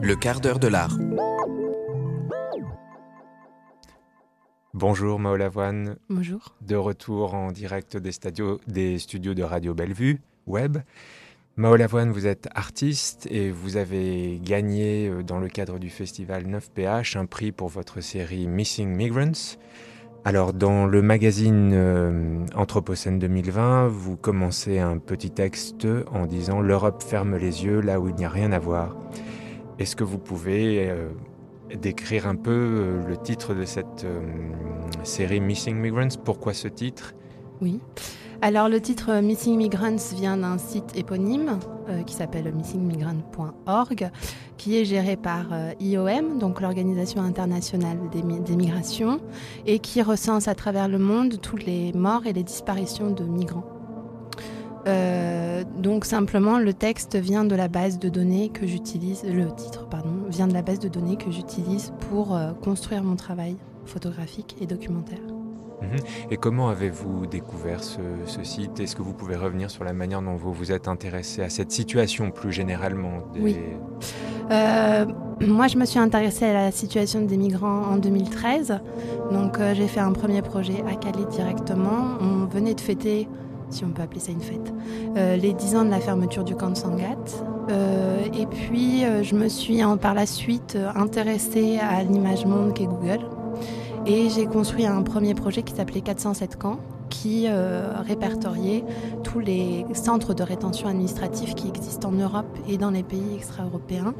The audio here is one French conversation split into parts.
Le quart d'heure de l'art. Bonjour Mao Lavoine. Bonjour. De retour en direct des, des studios de Radio Bellevue, web. Mao Lavoine, vous êtes artiste et vous avez gagné euh, dans le cadre du festival 9PH un prix pour votre série Missing Migrants. Alors, dans le magazine euh, Anthropocène 2020, vous commencez un petit texte en disant L'Europe ferme les yeux là où il n'y a rien à voir. Est-ce que vous pouvez euh, décrire un peu euh, le titre de cette série Missing Migrants? Pourquoi ce titre? Oui. Alors le titre euh, Missing Migrants vient d'un site éponyme euh, qui s'appelle missingmigrants.org, qui est géré par euh, IOM, donc l'Organisation internationale des, migrations, et qui recense à travers le monde toutes les morts et les disparitions de migrants. Donc simplement, le texte vient de la base de données que j'utilise, le titre pardon, vient de la base de données que j'utilise pour construire mon travail photographique et documentaire. Mhm. Et comment avez-vous découvert ce, site? Est-ce que vous pouvez revenir sur la manière dont vous vous êtes intéressé à cette situation plus généralement Oui. Euh, moi, je me suis intéressée à la situation des migrants en 2013. Donc, euh, j'ai fait un premier projet à Calais directement. On venait de fêter, si on peut appeler ça une fête, euh, les 10 ans de la fermeture du camp de Sangat. et puis, je me suis par la suite intéressée à l'image monde qu'est Google. Et j'ai construit un premier projet qui s'appelait 407 camps, qui euh, répertoriait tous les centres de rétention administrative qui existent en Europe et dans les pays extra-européens.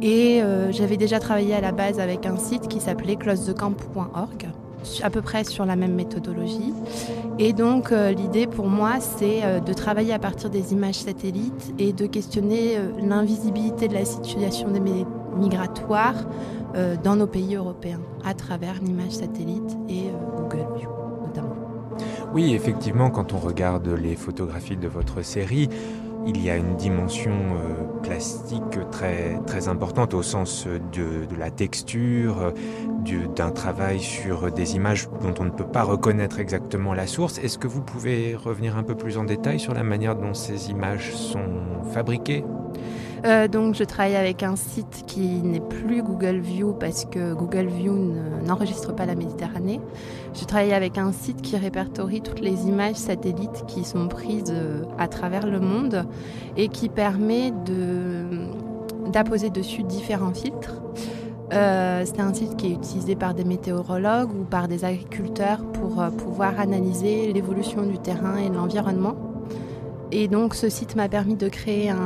Et euh, j'avais déjà travaillé à la base avec un site qui s'appelait closethecamp.org, à peu près sur la même méthodologie. Et donc euh, l'idée pour moi, c'est de travailler à partir des images satellites et de questionner l'invisibilité de la situation des migratoires euh, dans nos pays européens à travers l'image satellite et euh, Google View notamment. Oui, effectivement, quand on regarde les photographies de votre série, il y a une dimension euh, plastique très, très importante au sens de, de la texture, d'un travail sur des images dont on ne peut pas reconnaître exactement la source. Est-ce que vous pouvez revenir un peu plus en détail sur la manière dont ces images sont fabriquées? Euh, donc je travaille avec un site qui n'est plus Google View parce que Google View n'enregistre pas la Méditerranée. Je travaille avec un site qui répertorie toutes les images satellites qui sont prises euh, à travers le monde et qui permet d'apposer dessus différents filtres. Euh, c'est un site qui est utilisé par des météorologues ou par des agriculteurs pour pouvoir analyser l'évolution du terrain et de l'environnement. Et donc ce site m'a permis de créer un,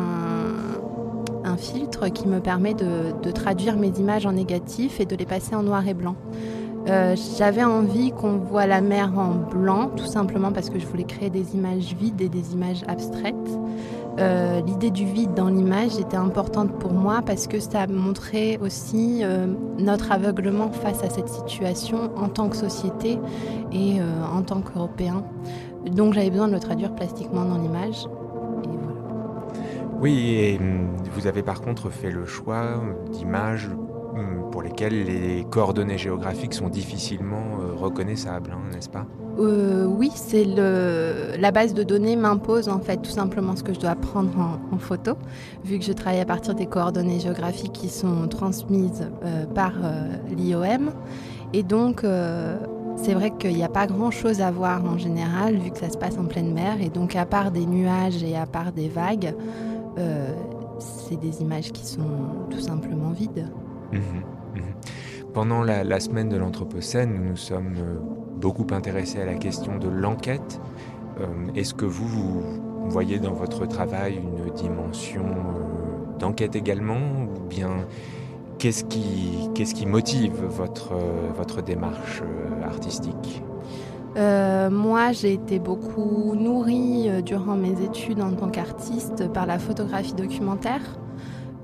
un filtre qui me permet de, traduire mes images en négatif et de les passer en noir et blanc. Euh, j'avais envie qu'on voit la mer en blanc, tout simplement parce que je voulais créer des images vides et des images abstraites. Euh, l'idée du vide dans l'image était importante pour moi parce que ça montrait aussi euh, notre aveuglement face à cette situation en tant que société et en tant qu'Européens. Donc j'avais besoin de le traduire plastiquement dans l'image. Oui, et hum, vous avez par contre fait le choix d'images hum, pour lesquelles les coordonnées géographiques sont difficilement euh, reconnaissables, hein, n'est-ce pas? Euh, Oui, c'est la base de données m'impose en fait tout simplement ce que je dois prendre en, photo, vu que je travaille à partir des coordonnées géographiques qui sont transmises euh, par l'IOM, et donc c'est vrai qu'il n'y a pas grand-chose à voir en général, vu que ça se passe en pleine mer, et donc à part des nuages et à part des vagues. Euh, c'est des images qui sont tout simplement vides. Mhm, mhm. Pendant la, semaine de l'Anthropocène, nous nous sommes euh, beaucoup intéressés à la question de l'enquête. Euh, est-ce que vous, voyez dans votre travail une dimension d'enquête également Ou bien qu'est-ce qui, motive votre démarche artistique? Euh, moi, j'ai été beaucoup nourrie euh, durant mes études en tant qu'artiste par la photographie documentaire.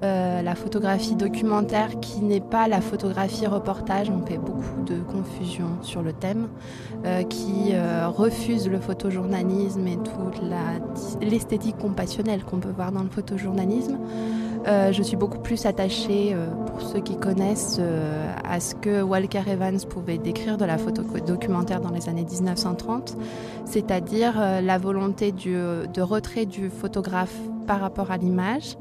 Euh, la photographie documentaire qui n'est pas la photographie reportage, on fait beaucoup de confusion sur le thème, qui refuse le photojournalisme et toute l'esthétique compassionnelle qu'on peut voir dans le photojournalisme. Euh, je suis beaucoup plus attachée, euh, pour ceux qui connaissent, euh, à ce que Walker Evans pouvait décrire de la photo documentaire dans les années 1930, c'est-à-dire la volonté de retrait du photographe par rapport à l'image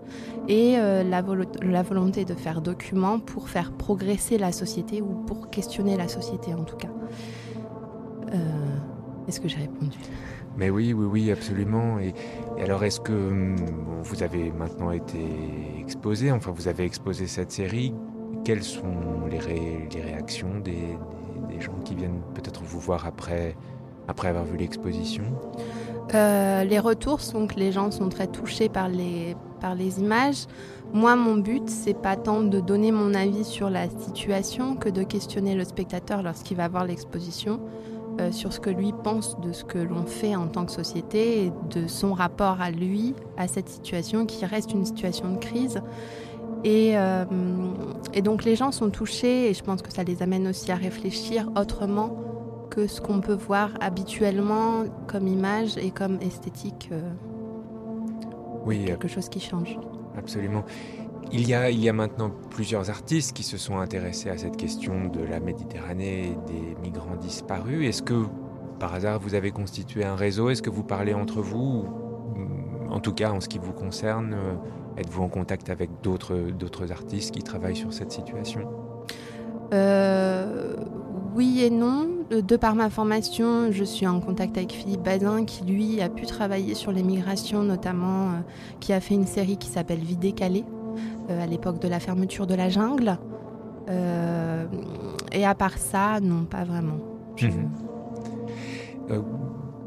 et la, volonté de faire document pour faire progresser la société ou pour questionner la société en tout cas. Est-ce que j'ai répondu? Mais oui, oui, oui, absolument. Et, alors, est-ce que hum, vous avez maintenant été exposé, enfin, vous avez exposé cette série? Quelles sont les, réactions des, des, gens qui viennent peut-être vous voir après, après avoir vu l'exposition? Euh, les retours sont que les gens sont très touchés par les, par les images. Moi, mon but, c'est pas tant de donner mon avis sur la situation que de questionner le spectateur lorsqu'il va voir l'exposition. Euh, sur ce que lui pense de ce que l'on fait en tant que société et de son rapport à lui, à cette situation qui reste une situation de crise. Et, euh, et, donc les gens sont touchés et je pense que ça les amène aussi à réfléchir autrement que ce qu'on peut voir habituellement comme image et comme esthétique. Euh, oui, quelque chose qui change. Absolument. Il y, a, maintenant plusieurs artistes qui se sont intéressés à cette question de la Méditerranée et des migrants disparus. Est-ce que, par hasard, vous avez constitué un réseau? Est-ce que vous parlez entre vous? En tout cas, en ce qui vous concerne, euh, êtes-vous en contact avec d'autres artistes qui travaillent sur cette situation? Euh, Oui et non. De par ma formation, je suis en contact avec Philippe Bazin qui, lui, a pu travailler sur les migrations, notamment, euh, qui a fait une série qui s'appelle Vie décalée euh, à l'époque de la fermeture de la jungle. Euh, et à part ça, non, pas vraiment. Mhm. Euh,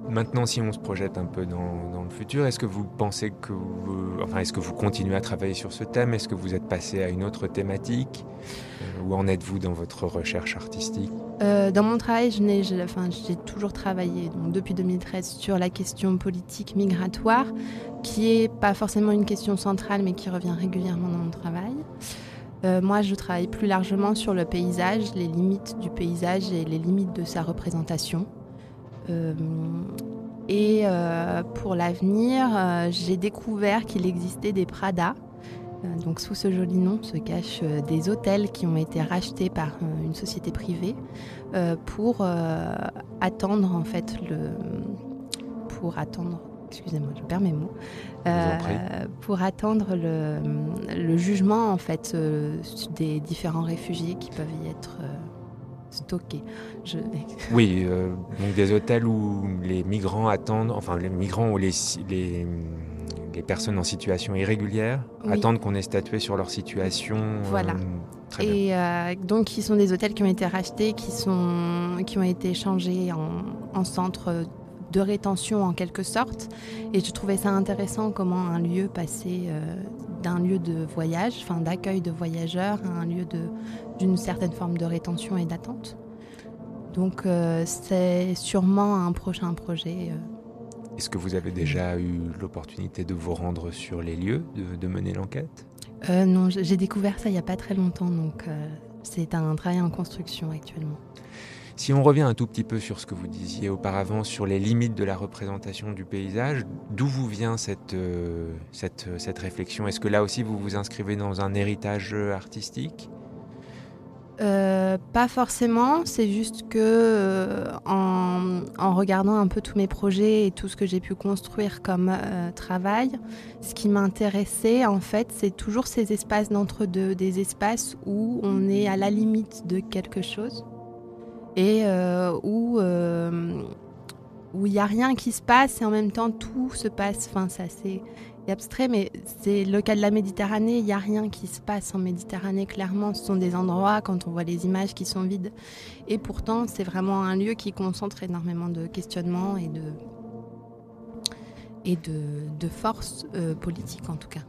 maintenant, si on se projette un peu dans, le futur, est-ce que vous pensez que enfin, est-ce que vous continuez à travailler sur ce thème? Est-ce que vous êtes passé à une autre thématique? Où en êtes-vous dans votre recherche artistique? Dans mon travail, j'ai enfin, toujours travaillé donc, depuis 2013 sur la question politique migratoire qui est pas forcément une question centrale, mais qui revient régulièrement dans mon travail. Euh, moi, je travaille plus largement sur le paysage, les limites du paysage et les limites de sa représentation. Euh, et euh, pour l'avenir, j'ai découvert qu'il existait des Prada. Donc sous ce joli nom se cachent des hôtels qui ont été rachetés par une société privée pour attendre en fait le pour attendre excusez-moi, je perds mes mots, euh, pour attendre le, jugement en fait euh, des différents réfugiés qui peuvent y être euh, stockés. Oui, donc des hôtels où les migrants attendent, enfin les migrants ou les, les, personnes en situation irrégulière attendent qu'on ait statué sur leur situation. Voilà. et donc, qui sont des hôtels qui ont été rachetés, qui, sont, qui ont été changés en, en centres de rétention en quelque sorte. Et je trouvais ça intéressant comment un lieu passait euh, d'un lieu de voyage, enfin d'accueil de voyageurs, à un lieu d'une certaine forme de rétention et d'attente. Donc euh, c'est sûrement un prochain projet. Euh. Est-ce que vous avez déjà eu l'opportunité de vous rendre sur les lieux, de, mener l'enquête? Non, j'ai découvert ça il n'y a pas très longtemps, donc c'est un travail en construction actuellement. Si on revient un tout petit peu sur ce que vous disiez auparavant, sur les limites de la représentation du paysage, d'où vous vient cette, euh, cette, cette réflexion? Est-ce que là aussi vous vous inscrivez dans un héritage artistique? Euh, pas forcément, c'est juste que euh, en, regardant un peu tous mes projets et tout ce que j'ai pu construire comme travail, ce qui m'intéressait en fait, c'est toujours ces espaces d'entre-deux, des espaces où on est à la limite de quelque chose et euh, où euh, où il n'y a rien qui se passe et en même temps tout se passe. Enfin, c'est assez abstrait, mais c'est le cas de la Méditerranée. Il n'y a rien qui se passe en Méditerranée, clairement. Ce sont des endroits, quand on voit les images, qui sont vides. Et pourtant, c'est vraiment un lieu qui concentre énormément de questionnements et de, et de, de force euh, politique, en tout cas.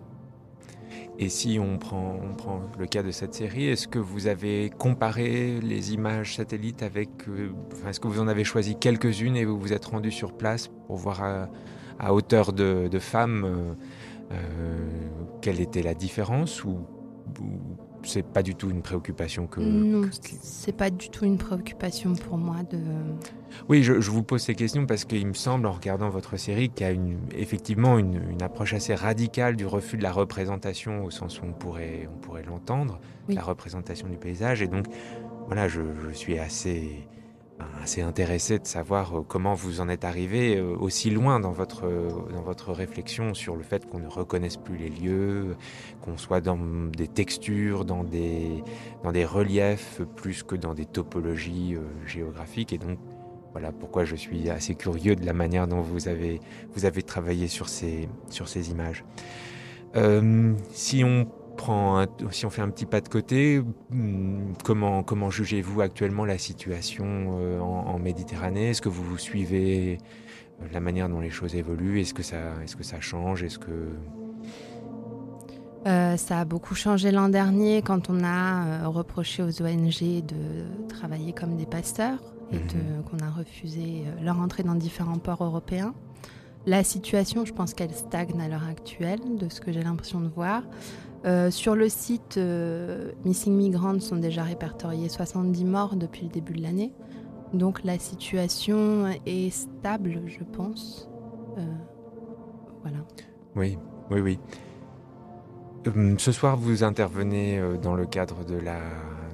Et si on prend, on prend le cas de cette série, est-ce que vous avez comparé les images satellites avec... Euh, est-ce que vous en avez choisi quelques-unes et vous vous êtes rendu sur place pour voir à, hauteur de, de femmes euh, euh, quelle était la différence ou, c'est pas du tout une préoccupation que. Non, c'est pas du tout une préoccupation pour moi de. Oui, je, vous pose ces questions parce qu'il me semble, en regardant votre série, qu'il y a une, effectivement une, approche assez radicale du refus de la représentation, au sens où on pourrait, on pourrait l'entendre, la représentation du paysage. Et donc, voilà, je, suis assez assez intéressé de savoir euh, comment vous en êtes arrivé euh, aussi loin dans votre, dans votre réflexion sur le fait qu'on ne reconnaisse plus les lieux, qu'on soit dans des textures, dans des, dans des reliefs plus que dans des topologies géographiques. Et donc, voilà pourquoi je suis assez curieux de la manière dont vous avez, vous avez travaillé sur ces, sur ces images. si on si on fait un petit pas de côté, hmm, comment, comment jugez-vous actuellement la situation euh, en, Méditerranée? Est-ce que vous, vous suivez euh, la manière dont les choses évoluent? Est-ce que ça, est que ça change? Est-ce que euh, ça a beaucoup changé l'an dernier quand on a reproché aux ONG de travailler comme des pasteurs et mhm. qu'on a refusé leur entrée dans différents ports européens. La situation, je pense qu'elle stagne à l'heure actuelle, de ce que j'ai l'impression de voir. Euh, sur le site euh, Missing Migrants sont déjà répertoriés 70 morts depuis le début de l'année. Donc la situation est stable, je pense. Euh, voilà. Oui, oui, oui. ce soir, vous intervenez dans le cadre de la,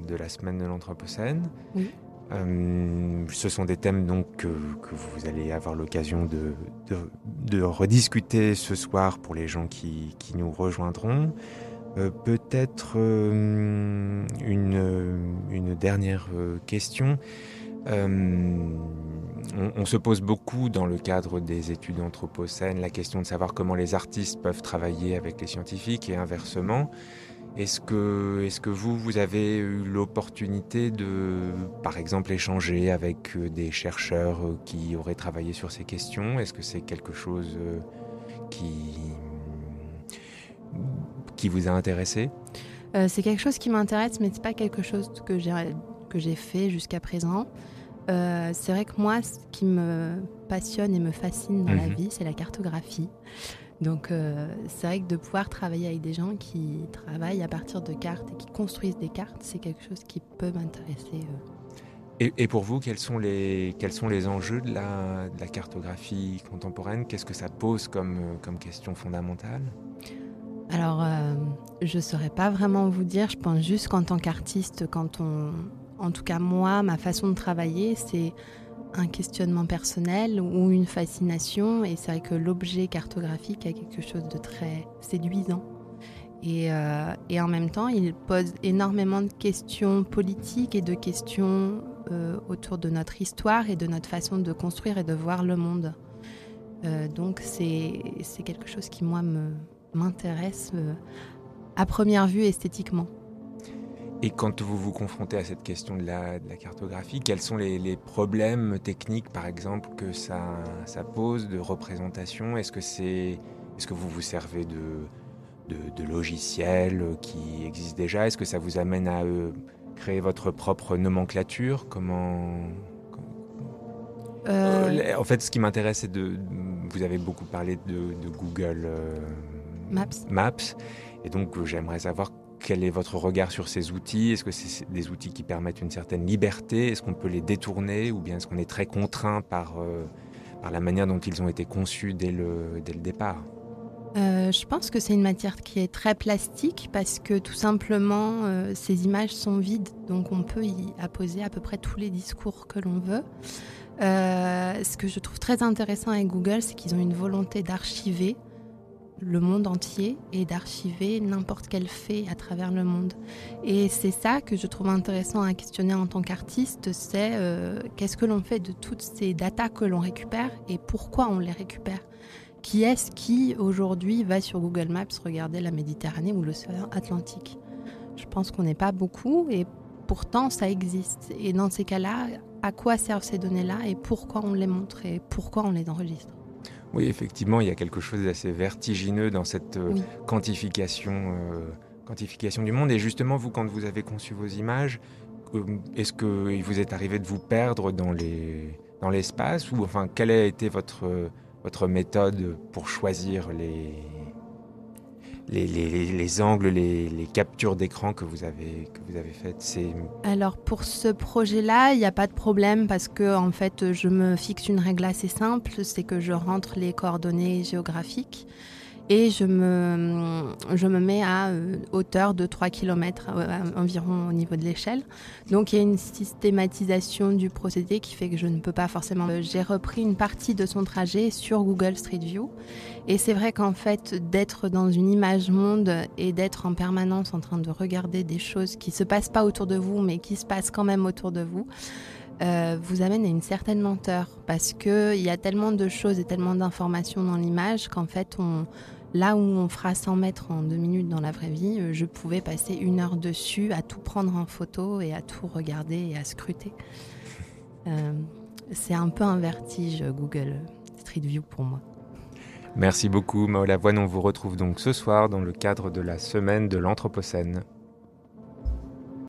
de la semaine de l'Anthropocène. Oui. Ce sont des thèmes donc que, vous allez avoir l'occasion de, rediscuter ce soir pour les gens qui, nous rejoindront. Euh, peut-être euh, une, dernière euh, question. On, se pose beaucoup dans le cadre des études anthropocènes la question de savoir comment les artistes peuvent travailler avec les scientifiques et inversement. Est-ce que, est que vous, vous avez eu l'opportunité de, par exemple, échanger avec des chercheurs qui auraient travaillé sur ces questions? Est-ce que c'est quelque chose qui, qui vous a intéressé? Euh, C'est quelque chose qui m'intéresse, mais c'est pas quelque chose que j'ai fait jusqu'à présent. Euh, c'est vrai que moi, ce qui me passionne et me fascine dans la mhm. vie, c'est la cartographie. Donc, euh, c'est vrai que de pouvoir travailler avec des gens qui travaillent à partir de cartes et qui construisent des cartes, c'est quelque chose qui peut m'intéresser. Et, et, pour vous, quels sont les, quels sont les enjeux de la, de la cartographie contemporaine? Qu'est-ce que ça pose comme, comme question fondamentale? Alors, euh, je ne saurais pas vraiment vous dire. Je pense juste qu'en tant qu'artiste, quand on, en tout cas moi, ma façon de travailler, c'est un questionnement personnel ou une fascination. Et c'est vrai que l'objet cartographique a quelque chose de très séduisant. Et, euh, en même temps, il pose énormément de questions politiques et de questions euh, autour de notre histoire et de notre façon de construire et de voir le monde. donc c'est quelque chose qui, moi, m'intéresse euh, à première vue esthétiquement. Et quand vous vous confrontez à cette question de la, cartographie, quels sont les, problèmes techniques, par exemple, que ça, ça pose de représentation? Est-ce que, c'est, est, que vous vous servez de, de, logiciels qui existent déjà? Est-ce que ça vous amène à euh, créer votre propre nomenclature? Comment, euh, En fait, ce qui m'intéresse, c'est de. Vous avez beaucoup parlé de, Google. Maps. Maps. Et donc, euh, j'aimerais savoir quel est votre regard sur ces outils? Est-ce que c'est des outils qui permettent une certaine liberté? Est-ce qu'on peut les détourner? Ou bien est-ce qu'on est très contraint par, euh, par la manière dont ils ont été conçus dès le, dès le départ? Euh, je pense que c'est une matière qui est très plastique parce que tout simplement ces images sont vides, donc on peut y apposer à peu près tous les discours que l'on veut. ce que je trouve très intéressant avec Google, c'est qu'ils ont une volonté d'archiver le monde entier et d'archiver n'importe quel fait à travers le monde. Et c'est ça que je trouve intéressant à questionner en tant qu'artiste, c'est euh, qu'est-ce que l'on fait de toutes ces datas que l'on récupère et pourquoi on les récupère? Qui est-ce qui aujourd'hui va sur Google Maps regarder la Méditerranée ou l'océan Atlantique? Je pense qu'on n'est pas beaucoup et pourtant ça existe. Et dans ces cas-là, à quoi servent ces données-là et pourquoi on les montre et pourquoi on les enregistre? Oui, effectivement, il y a quelque chose d'assez vertigineux dans cette euh, quantification, euh, quantification du monde. Et justement, vous, quand vous avez conçu vos images, euh, est-ce qu'il vous est arrivé de vous perdre dans les dans l'espace? Ou enfin quelle a été votre votre méthode pour choisir les les, les, angles, les, les captures d'écran que vous avez que vous avez faites C'est alors pour ce projet-là, il n'y a pas de problème parce que en fait, je me fixe une règle assez simple, c'est que je rentre les coordonnées géographiques et je me, je me mets à euh, hauteur de 3 km euh, environ au niveau de l'échelle. Donc il y a une systématisation du procédé qui fait que je ne peux pas forcément... J'ai repris une partie de son trajet sur Google Street View et c'est vrai qu'en fait d'être dans une image monde et d'être en permanence en train de regarder des choses qui se passent pas autour de vous mais qui se passent quand même autour de vous, euh, vous amène à une certaine lenteur parce qu'il y a tellement de choses et tellement d'informations dans l'image qu'en fait, on, là où on fera 100 mètres en deux minutes dans la vraie vie, euh, je pouvais passer une heure dessus à tout prendre en photo et à tout regarder et à scruter. Euh, c'est un peu un vertige Google Street View pour moi. Merci beaucoup Maola Voine. On vous retrouve donc ce soir dans le cadre de la semaine de l'Anthropocène.